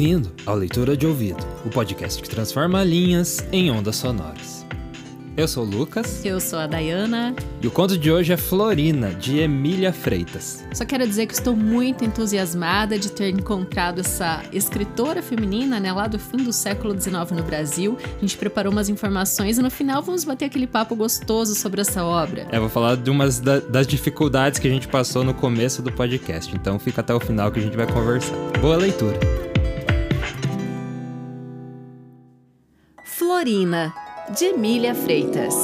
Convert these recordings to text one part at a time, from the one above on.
Bem-vindo ao Leitura de Ouvido, o podcast que transforma linhas em ondas sonoras. Eu sou o Lucas. Eu sou a Dayana. E o conto de hoje é Florina, de Emília Freitas. Só quero dizer que estou muito entusiasmada de ter encontrado essa escritora feminina, né, lá do fim do século XIX no Brasil. A gente preparou umas informações e no final vamos bater aquele papo gostoso sobre essa obra. É, vou falar de umas da, das dificuldades que a gente passou no começo do podcast. Então fica até o final que a gente vai conversar. Boa leitura! Florina, de Emília Freitas.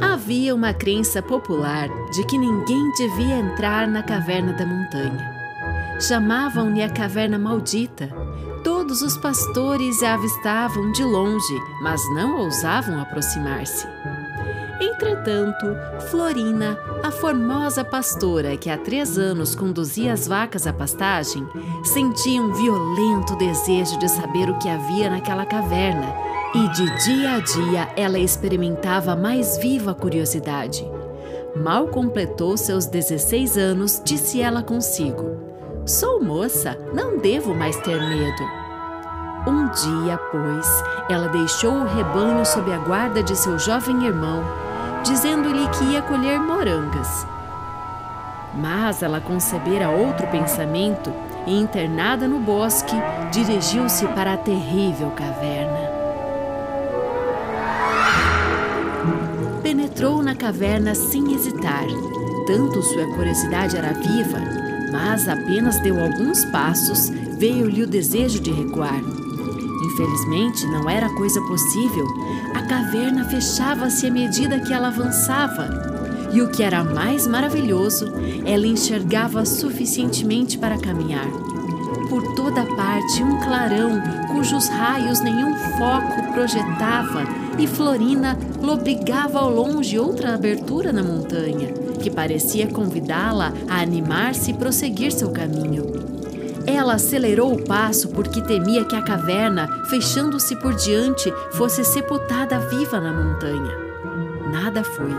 Havia uma crença popular de que ninguém devia entrar na caverna da montanha. Chamavam-lhe a caverna maldita. Todos os pastores a avistavam de longe, mas não ousavam aproximar-se. Entretanto, Florina, a formosa pastora que há três anos conduzia as vacas à pastagem, sentia um violento desejo de saber o que havia naquela caverna e de dia a dia ela experimentava mais viva curiosidade. Mal completou seus 16 anos, disse ela consigo: Sou moça, não devo mais ter medo. Um dia, pois, ela deixou o rebanho sob a guarda de seu jovem irmão dizendo-lhe que ia colher morangas. Mas ela concebera outro pensamento e, internada no bosque, dirigiu-se para a terrível caverna. Penetrou na caverna sem hesitar. Tanto sua curiosidade era viva, mas apenas deu alguns passos, veio-lhe o desejo de recuar. Infelizmente, não era coisa possível. Caverna fechava-se à medida que ela avançava. E o que era mais maravilhoso, ela enxergava suficientemente para caminhar. Por toda parte, um clarão cujos raios nenhum foco projetava, e Florina lobrigava ao longe outra abertura na montanha, que parecia convidá-la a animar-se e prosseguir seu caminho. Ela acelerou o passo porque temia que a caverna, fechando-se por diante, fosse sepultada viva na montanha. Nada foi.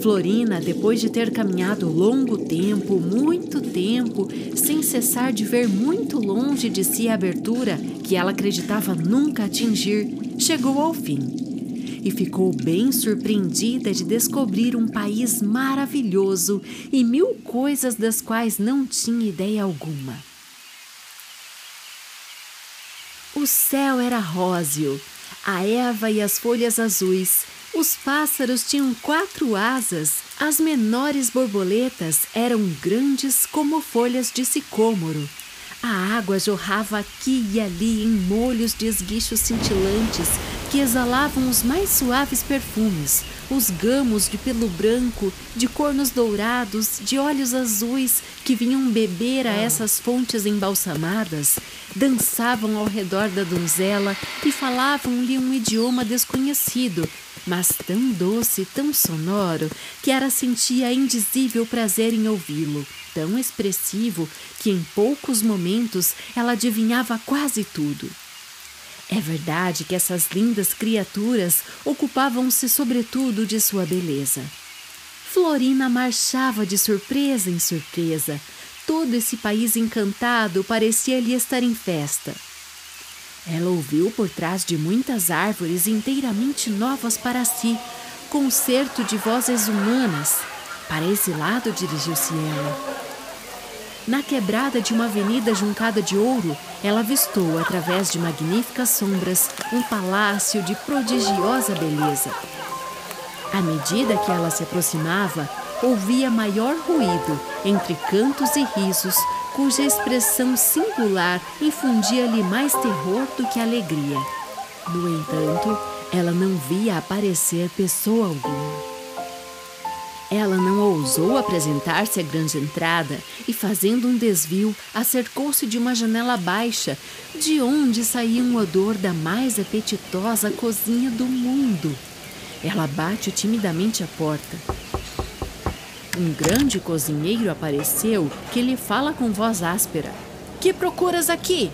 Florina, depois de ter caminhado longo tempo, muito tempo, sem cessar de ver muito longe de si a abertura que ela acreditava nunca atingir, chegou ao fim e ficou bem surpreendida de descobrir um país maravilhoso e mil coisas das quais não tinha ideia alguma. O céu era róseo, a erva e as folhas azuis, os pássaros tinham quatro asas, as menores borboletas eram grandes como folhas de sicômoro. A água jorrava aqui e ali em molhos de esguichos cintilantes que exalavam os mais suaves perfumes, os gamos de pelo branco, de cornos dourados, de olhos azuis que vinham beber a essas fontes embalsamadas, dançavam ao redor da donzela e falavam-lhe um idioma desconhecido, mas tão doce, tão sonoro, que ela sentia indizível prazer em ouvi-lo, tão expressivo que em poucos momentos ela adivinhava quase tudo. É verdade que essas lindas criaturas ocupavam-se sobretudo de sua beleza. Florina marchava de surpresa em surpresa. Todo esse país encantado parecia-lhe estar em festa. Ela ouviu por trás de muitas árvores inteiramente novas para si, concerto de vozes humanas. Para esse lado dirigiu-se ela. Na quebrada de uma avenida juncada de ouro, ela avistou, através de magníficas sombras, um palácio de prodigiosa beleza. À medida que ela se aproximava, ouvia maior ruído, entre cantos e risos, cuja expressão singular infundia-lhe mais terror do que alegria. No entanto, ela não via aparecer pessoa alguma. Ela não ousou apresentar-se à grande entrada e, fazendo um desvio, acercou-se de uma janela baixa, de onde saía um odor da mais apetitosa cozinha do mundo. Ela bate timidamente à porta. Um grande cozinheiro apareceu que lhe fala com voz áspera: Que procuras aqui?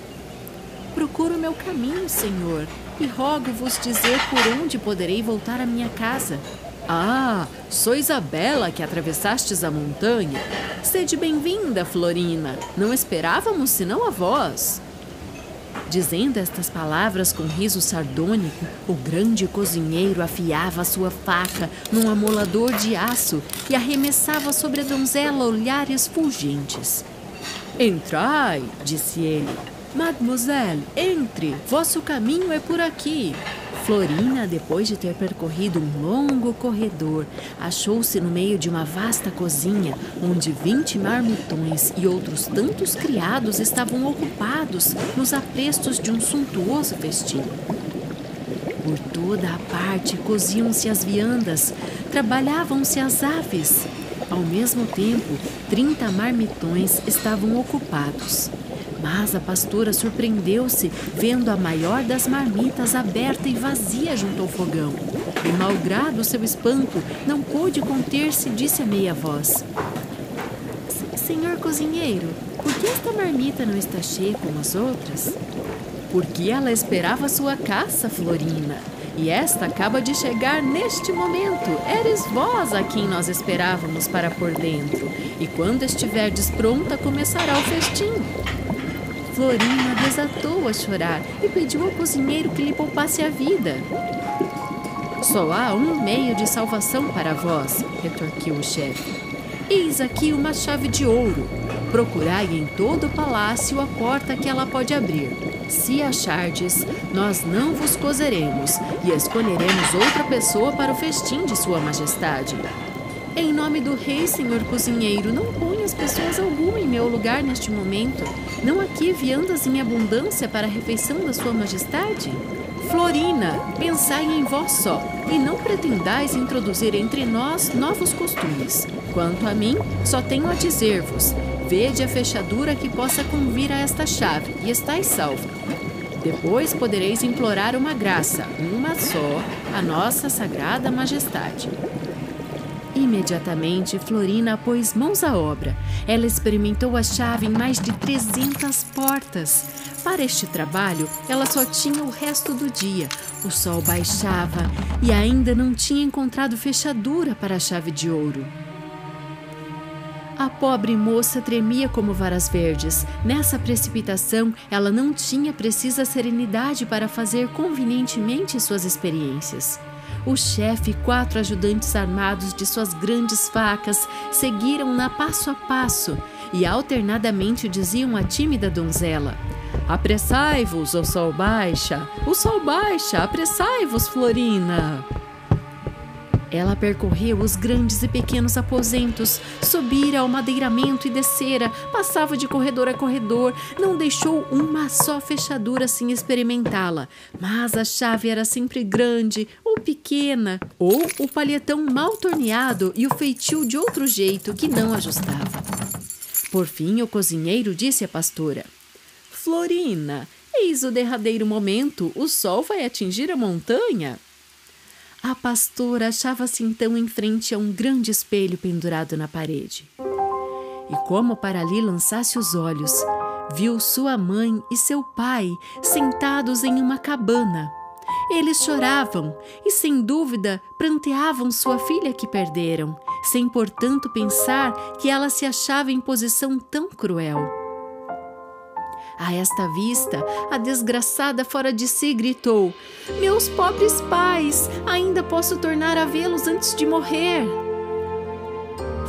Procuro meu caminho, senhor, e rogo-vos dizer por onde poderei voltar à minha casa. Ah, sois a bela que atravessastes a montanha. Sede bem-vinda, Florina. Não esperávamos senão a vós. Dizendo estas palavras com riso sardônico, o grande cozinheiro afiava sua faca num amolador de aço e arremessava sobre a donzela olhares fulgentes. Entrai, disse ele. Mademoiselle, entre, vosso caminho é por aqui. Florina, depois de ter percorrido um longo corredor, achou-se no meio de uma vasta cozinha, onde vinte marmitões e outros tantos criados estavam ocupados nos aprestos de um suntuoso festim. Por toda a parte coziam-se as viandas, trabalhavam-se as aves. Ao mesmo tempo, trinta marmitões estavam ocupados. Mas a pastora surpreendeu-se vendo a maior das marmitas aberta e vazia junto ao fogão. E, malgrado seu espanto, não pôde conter-se e disse a meia voz: Senhor cozinheiro, por que esta marmita não está cheia como as outras? Porque ela esperava sua caça, Florina. E esta acaba de chegar neste momento. Eres vós a quem nós esperávamos para por dentro. E quando estiverdes pronta, começará o festim. Florina desatou a chorar e pediu ao cozinheiro que lhe poupasse a vida. Só há um meio de salvação para vós, retorquiu o chefe. Eis aqui uma chave de ouro. Procurai em todo o palácio a porta que ela pode abrir. Se achardes, nós não vos cozeremos e escolheremos outra pessoa para o festim de Sua Majestade. Em nome do rei, senhor cozinheiro, não ponhas pessoas alguma em meu lugar neste momento. Não aqui viandas em abundância para a refeição da sua majestade? Florina, pensai em vós só, e não pretendais introduzir entre nós novos costumes. Quanto a mim, só tenho a dizer-vos: vede a fechadura que possa convir a esta chave, e estáis salvo. Depois podereis implorar uma graça, uma só, a nossa sagrada majestade. Imediatamente, Florina pôs mãos à obra. Ela experimentou a chave em mais de 300 portas. Para este trabalho, ela só tinha o resto do dia. O sol baixava e ainda não tinha encontrado fechadura para a chave de ouro. A pobre moça tremia como varas verdes. Nessa precipitação, ela não tinha precisa serenidade para fazer convenientemente suas experiências. O chefe e quatro ajudantes armados de suas grandes facas seguiram-na passo a passo e alternadamente diziam à tímida donzela: Apressai-vos, o sol baixa! O sol baixa! Apressai-vos, Florina! Ela percorreu os grandes e pequenos aposentos, subira ao madeiramento e descera, passava de corredor a corredor, não deixou uma só fechadura sem experimentá-la. Mas a chave era sempre grande ou pequena, ou o palhetão mal torneado e o feitio de outro jeito que não ajustava. Por fim, o cozinheiro disse à pastora: Florina, eis o derradeiro momento, o sol vai atingir a montanha. A pastora achava-se então em frente a um grande espelho pendurado na parede. E como para ali lançasse os olhos, viu sua mãe e seu pai sentados em uma cabana. Eles choravam e, sem dúvida, pranteavam sua filha que perderam, sem portanto pensar que ela se achava em posição tão cruel. A esta vista, a desgraçada fora de si gritou: Meus pobres pais, ainda posso tornar a vê-los antes de morrer.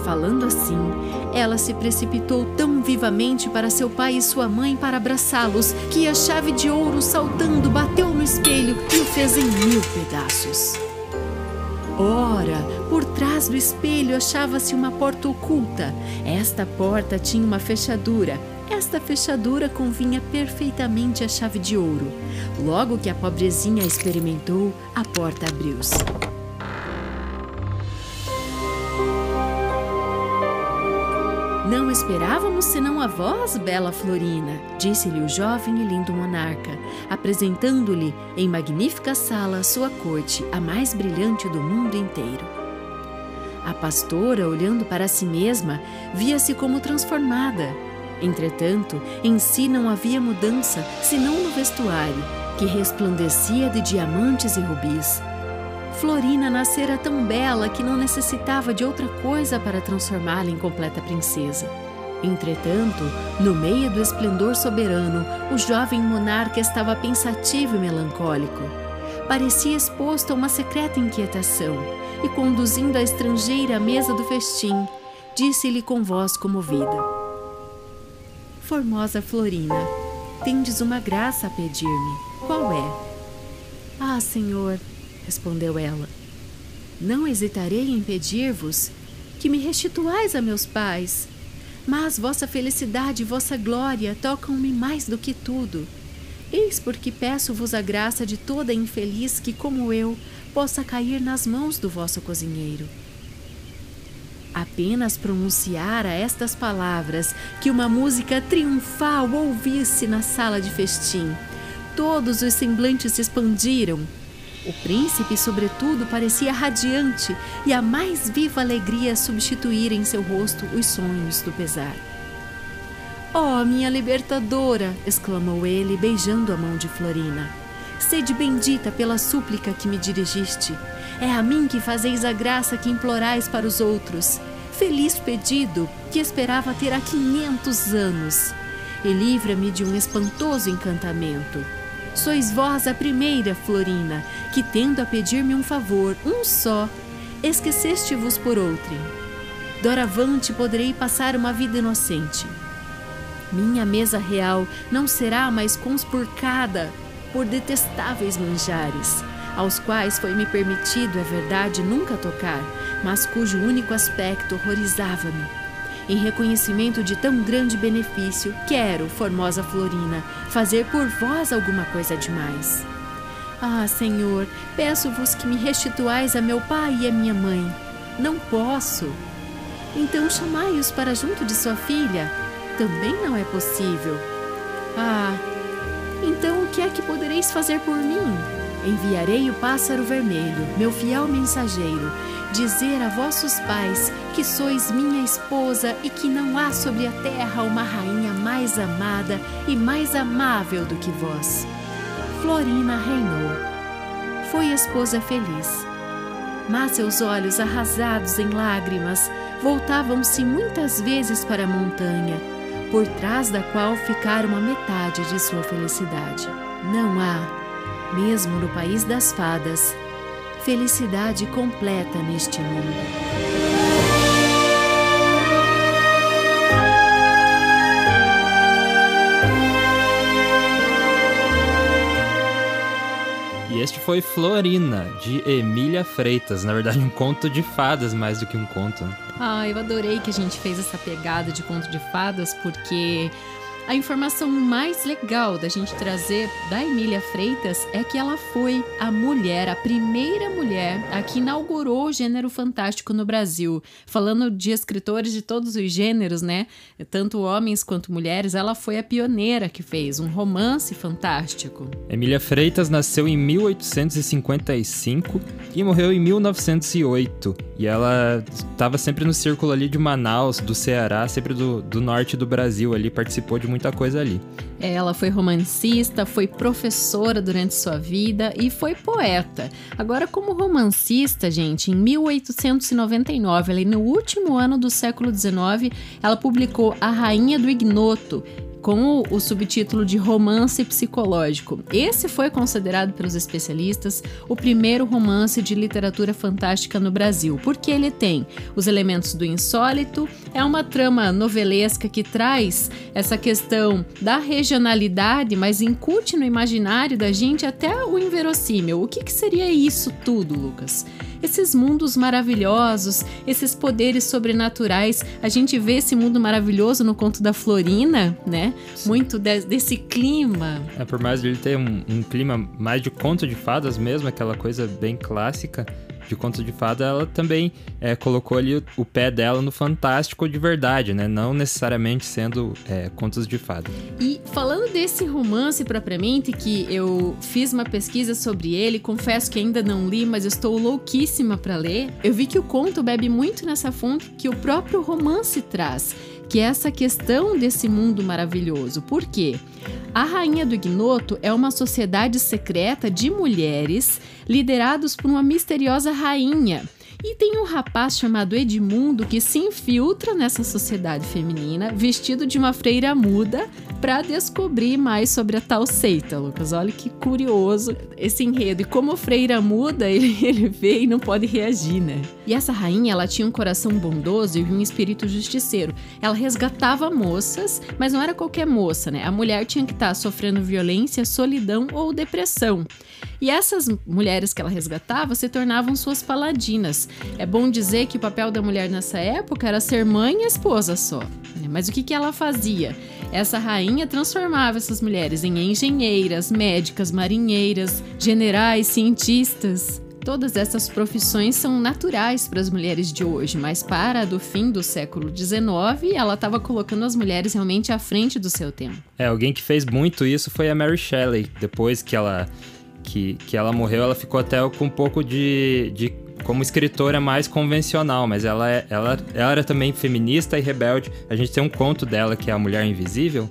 Falando assim, ela se precipitou tão vivamente para seu pai e sua mãe para abraçá-los que a chave de ouro, saltando, bateu no espelho e o fez em mil pedaços. Ora, por trás do espelho achava-se uma porta oculta. Esta porta tinha uma fechadura. Esta fechadura convinha perfeitamente à chave de ouro. Logo que a pobrezinha experimentou, a porta abriu-se. Não esperávamos senão a vós, bela Florina, disse-lhe o jovem e lindo monarca, apresentando-lhe em magnífica sala sua corte, a mais brilhante do mundo inteiro. A pastora, olhando para si mesma, via-se como transformada. Entretanto, em si não havia mudança, senão no vestuário, que resplandecia de diamantes e rubis. Florina nascera tão bela que não necessitava de outra coisa para transformá-la em completa princesa. Entretanto, no meio do esplendor soberano, o jovem monarca estava pensativo e melancólico. Parecia exposto a uma secreta inquietação e, conduzindo a estrangeira à mesa do festim, disse-lhe com voz comovida: Formosa Florina, tendes uma graça a pedir-me. Qual é? Ah, senhor, respondeu ela. Não hesitarei em pedir-vos que me restituais a meus pais, mas vossa felicidade e vossa glória tocam-me mais do que tudo. Eis porque peço-vos a graça de toda infeliz que, como eu, possa cair nas mãos do vosso cozinheiro. Apenas pronunciara estas palavras que uma música triunfal ouvisse na sala de festim. Todos os semblantes se expandiram o príncipe, sobretudo, parecia radiante e a mais viva alegria substituíra em seu rosto os sonhos do pesar. Oh, minha libertadora! exclamou ele, beijando a mão de Florina. Sede bendita pela súplica que me dirigiste. É a mim que fazeis a graça que implorais para os outros. Feliz pedido que esperava ter há quinhentos anos. E livra-me de um espantoso encantamento. Sois vós a primeira, Florina, que tendo a pedir-me um favor, um só, esqueceste-vos por outrem. Doravante poderei passar uma vida inocente. Minha mesa real não será mais conspurcada por detestáveis manjares, aos quais foi-me permitido, é verdade, nunca tocar, mas cujo único aspecto horrorizava-me em reconhecimento de tão grande benefício, quero, formosa Florina, fazer por vós alguma coisa demais. Ah, Senhor, peço-vos que me restituais a meu pai e a minha mãe. Não posso. Então chamai-os para junto de sua filha. Também não é possível. Ah, então o que é que podereis fazer por mim? Enviarei o pássaro vermelho, meu fiel mensageiro, dizer a vossos pais que sois minha esposa e que não há sobre a terra uma rainha mais amada e mais amável do que vós. Florina reinou. Foi esposa feliz. Mas seus olhos arrasados em lágrimas voltavam-se muitas vezes para a montanha, por trás da qual ficara uma metade de sua felicidade. Não há mesmo no país das fadas, felicidade completa neste mundo. E este foi Florina, de Emília Freitas. Na verdade, um conto de fadas mais do que um conto. Né? Ah, eu adorei que a gente fez essa pegada de conto de fadas, porque a informação mais legal da gente trazer da Emília Freitas é que ela foi a mulher, a primeira mulher a que inaugurou o gênero fantástico no Brasil. Falando de escritores de todos os gêneros, né? Tanto homens quanto mulheres, ela foi a pioneira que fez um romance fantástico. Emília Freitas nasceu em 1855 e morreu em 1908. E ela estava sempre no círculo ali de Manaus, do Ceará, sempre do, do norte do Brasil ali, participou de muita coisa ali. Ela foi romancista, foi professora durante sua vida e foi poeta. Agora, como romancista, gente, em 1899, ali no último ano do século XIX, ela publicou A Rainha do Ignoto, com o, subtítulo de Romance Psicológico. Esse foi considerado pelos especialistas o primeiro romance de literatura fantástica no Brasil, porque ele tem os elementos do insólito, é uma trama novelesca que traz essa questão da regionalidade, mas incute no imaginário da gente até o inverossímil. O que, que seria isso tudo, Lucas? Esses mundos maravilhosos, esses poderes sobrenaturais. A gente vê esse mundo maravilhoso no conto da Florina, né? Sim. Muito de, desse clima. É, por mais de ele ter um, um clima mais de conto de fadas mesmo, aquela coisa bem clássica, de contos de fada, ela também é, colocou ali o, o, pé dela no fantástico de verdade, né? Não necessariamente sendo é, contos de fada. E falando desse romance propriamente, que eu fiz uma pesquisa sobre ele, confesso que ainda não li, mas estou louquíssima para ler. Eu vi que o conto bebe muito nessa fonte que o próprio romance traz que é essa questão desse mundo maravilhoso. Por quê? A Rainha do Ignoto é uma sociedade secreta de mulheres liderados por uma misteriosa rainha e tem um rapaz chamado Edmundo que se infiltra nessa sociedade feminina, vestido de uma freira muda, para descobrir mais sobre a tal seita, Lucas. Olha que curioso esse enredo. E como freira muda, ele, ele vê e não pode reagir, né? E essa rainha, ela tinha um coração bondoso e um espírito justiceiro. Ela resgatava moças, mas não era qualquer moça, né? A mulher tinha que estar tá sofrendo violência, solidão ou depressão. E essas mulheres que ela resgatava se tornavam suas paladinas. É bom dizer que o papel da mulher nessa época era ser mãe e esposa só. Né? Mas o que, que ela fazia? Essa rainha transformava essas mulheres em engenheiras, médicas, marinheiras, generais, cientistas. Todas essas profissões são naturais para as mulheres de hoje, mas para do fim do século XIX, ela estava colocando as mulheres realmente à frente do seu tempo. É, alguém que fez muito isso foi a Mary Shelley, depois que ela que, que ela morreu, ela ficou até com um pouco de, de como escritora mais convencional, mas ela, é, ela, ela era também feminista e rebelde. A gente tem um conto dela que é A Mulher Invisível.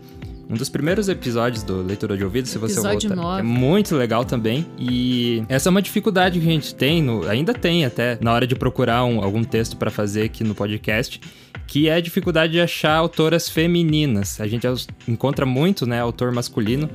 Um dos primeiros episódios do Leitura de Ouvido, se você Episódio voltar. 9. É muito legal também. E essa é uma dificuldade que a gente tem, no, ainda tem até, na hora de procurar um, algum texto para fazer aqui no podcast, que é a dificuldade de achar autoras femininas. A gente encontra muito, né, autor masculino,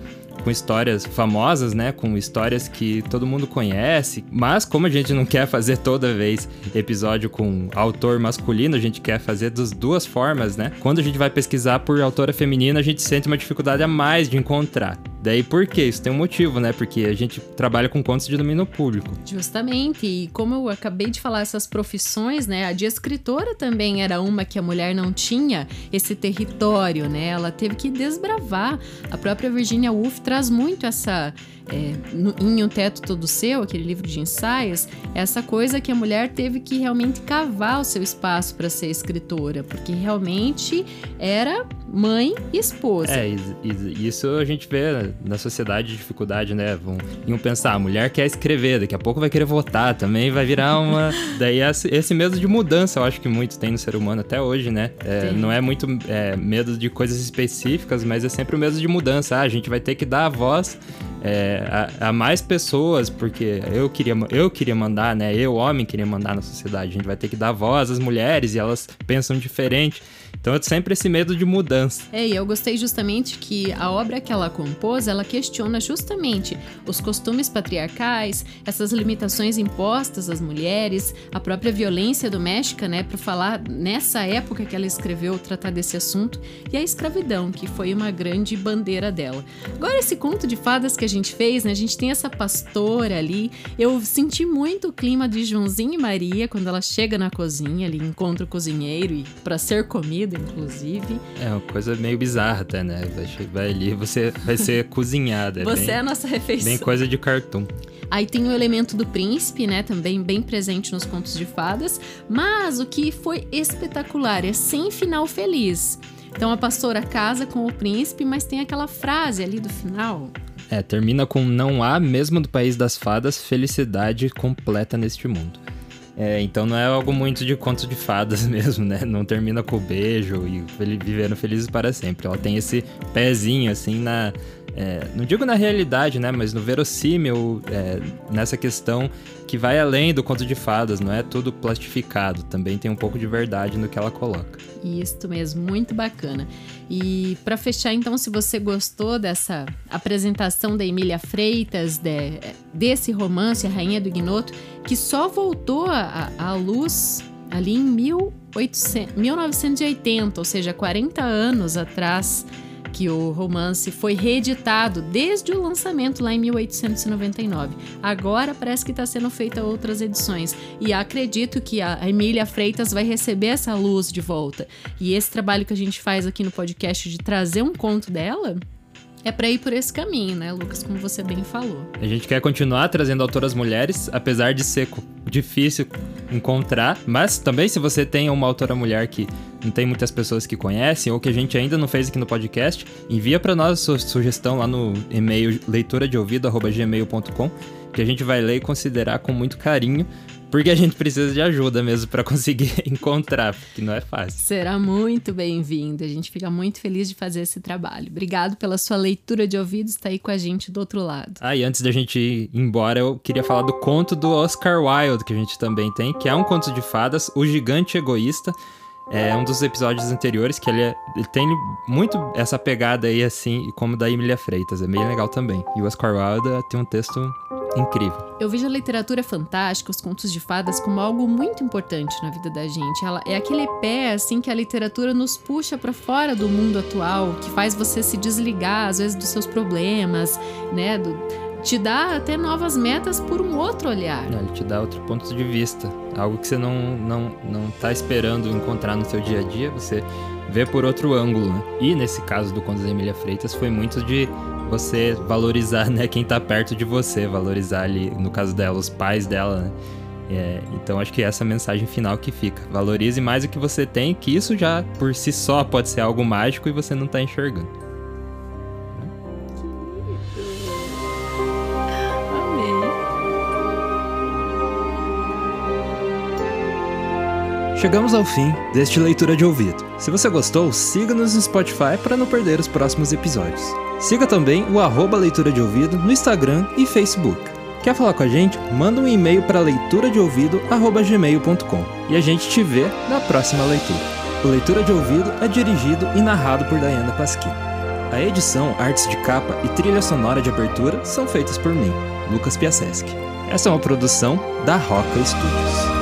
com histórias famosas, né? Com histórias que todo mundo conhece. Mas como a gente não quer fazer toda vez episódio com autor masculino, a gente quer fazer das duas formas, né? Quando a gente vai pesquisar por autora feminina, a gente sente uma dificuldade a mais de encontrar. Daí por quê? Isso tem um motivo, né? Porque a gente trabalha com contos de domínio público. Justamente. E como eu acabei de falar essas profissões, né? A de escritora também era uma que a mulher não tinha esse território, né? Ela teve que desbravar. A própria Virginia Woolf traz muito essa é, no, em Um Teto Todo Seu, aquele livro de ensaios, essa coisa que a mulher teve que realmente cavar o seu espaço para ser escritora, porque realmente era mãe e esposa. É, isso a gente vê na sociedade de dificuldade, né? Vão, iam pensar, a mulher quer escrever, daqui a pouco vai querer votar também, vai virar uma. Daí esse, esse medo de mudança, eu acho que muito tem no ser humano até hoje, né? É, não é muito é, medo de coisas específicas, mas é sempre o medo de mudança. Ah, a gente vai ter que dar a voz é, a, a, mais pessoas, porque eu queria, eu queria mandar, né? Eu, homem, queria mandar na sociedade. A gente vai ter que dar voz às mulheres e elas pensam diferente. Então é sempre esse medo de mudança. É, e eu gostei justamente que a obra que ela compôs, ela questiona justamente os costumes patriarcais, essas limitações impostas às mulheres, a própria violência doméstica, né, para falar nessa época que ela escreveu tratar desse assunto, e a escravidão, que foi uma grande bandeira dela. Agora esse conto de fadas que a gente fez, né, a gente tem essa pastora ali, eu senti muito o clima de Joãozinho e Maria quando ela chega na cozinha, ali encontra o cozinheiro e para ser comida inclusive. É uma coisa meio bizarra até, né? Vai ali, você vai ser cozinhada. É você bem, é a nossa refeição. Bem coisa de cartoon. Aí tem o elemento do príncipe, né? Também bem presente nos contos de fadas. Mas o que foi espetacular é sem final feliz. Então a pastora casa com o príncipe, mas tem aquela frase ali do final. É, termina com não há, mesmo do país das fadas, felicidade completa neste mundo. É, então não é algo muito de contos de fadas mesmo, né? Não termina com o beijo e vivendo felizes para sempre. Ela tem esse pezinho, assim, na, é, não digo na realidade, né, mas no verossímil, é, nessa questão que vai além do conto de fadas, não é tudo plastificado, também tem um pouco de verdade no que ela coloca. Isso mesmo, muito bacana. E para fechar, então, se você gostou dessa apresentação da Emília Freitas, de, desse romance, A Rainha do Ignoto, que só voltou à luz ali em 1800, 1980, ou seja, 40 anos atrás que o romance foi reeditado desde o lançamento lá em 1899. Agora parece que está sendo feita outras edições e acredito que a Emília Freitas vai receber essa luz de volta. E esse trabalho que a gente faz aqui no podcast de trazer um conto dela é para ir por esse caminho, né, Lucas, como você bem falou. A gente quer continuar trazendo autoras mulheres, apesar de ser difícil encontrar, mas também se você tem uma autora mulher que não tem muitas pessoas que conhecem ou que a gente ainda não fez aqui no podcast, envia para nós sua sugestão lá no e-mail leituradeouvido@gmail.com, que a gente vai ler e considerar com muito carinho porque a gente precisa de ajuda mesmo para conseguir encontrar, porque não é fácil. Será muito bem-vindo. A gente fica muito feliz de fazer esse trabalho. Obrigado pela sua leitura de ouvidos, está aí com a gente do outro lado. Ah, e antes da gente ir embora, eu queria falar do conto do Oscar Wilde, que a gente também tem, que é um conto de fadas, O Gigante Egoísta. É um dos episódios anteriores que ele, é, ele, tem muito essa pegada aí, assim, como da Emília Freitas. É bem legal também. E o Oscar Wilde tem um texto incrível. Eu vejo a literatura fantástica, os contos de fadas, como algo muito importante na vida da gente. Ela é aquele pé assim que a literatura nos puxa para fora do mundo atual, que faz você se desligar às vezes dos seus problemas, né, do, te dá até novas metas por um outro olhar. Ele te dá outro ponto de vista, algo que você não não não tá esperando encontrar no seu dia a dia, você vê por outro ângulo, né? E nesse caso do Conto da Emília Freitas foi muito de você valorizar, né, quem tá perto de você, valorizar ali, no caso dela, os pais dela, né? É, então acho que essa é a mensagem final que fica. Valorize mais o que você tem, que isso já por si só pode ser algo mágico e você não tá enxergando. Chegamos ao fim deste leitura de ouvido. Se você gostou, siga-nos no Spotify para não perder os próximos episódios. Siga também o arroba leitura de ouvido no Instagram e Facebook. Quer falar com a gente? Manda um e-mail para leituradeouvido@gmail.com e a gente te vê na próxima leitura. O Leitura de Ouvido é dirigido e narrado por Diana Pasquim. A edição, artes de capa e trilha sonora de abertura são feitas por mim, Lucas Piaseschi. Essa é uma produção da Roca Studios.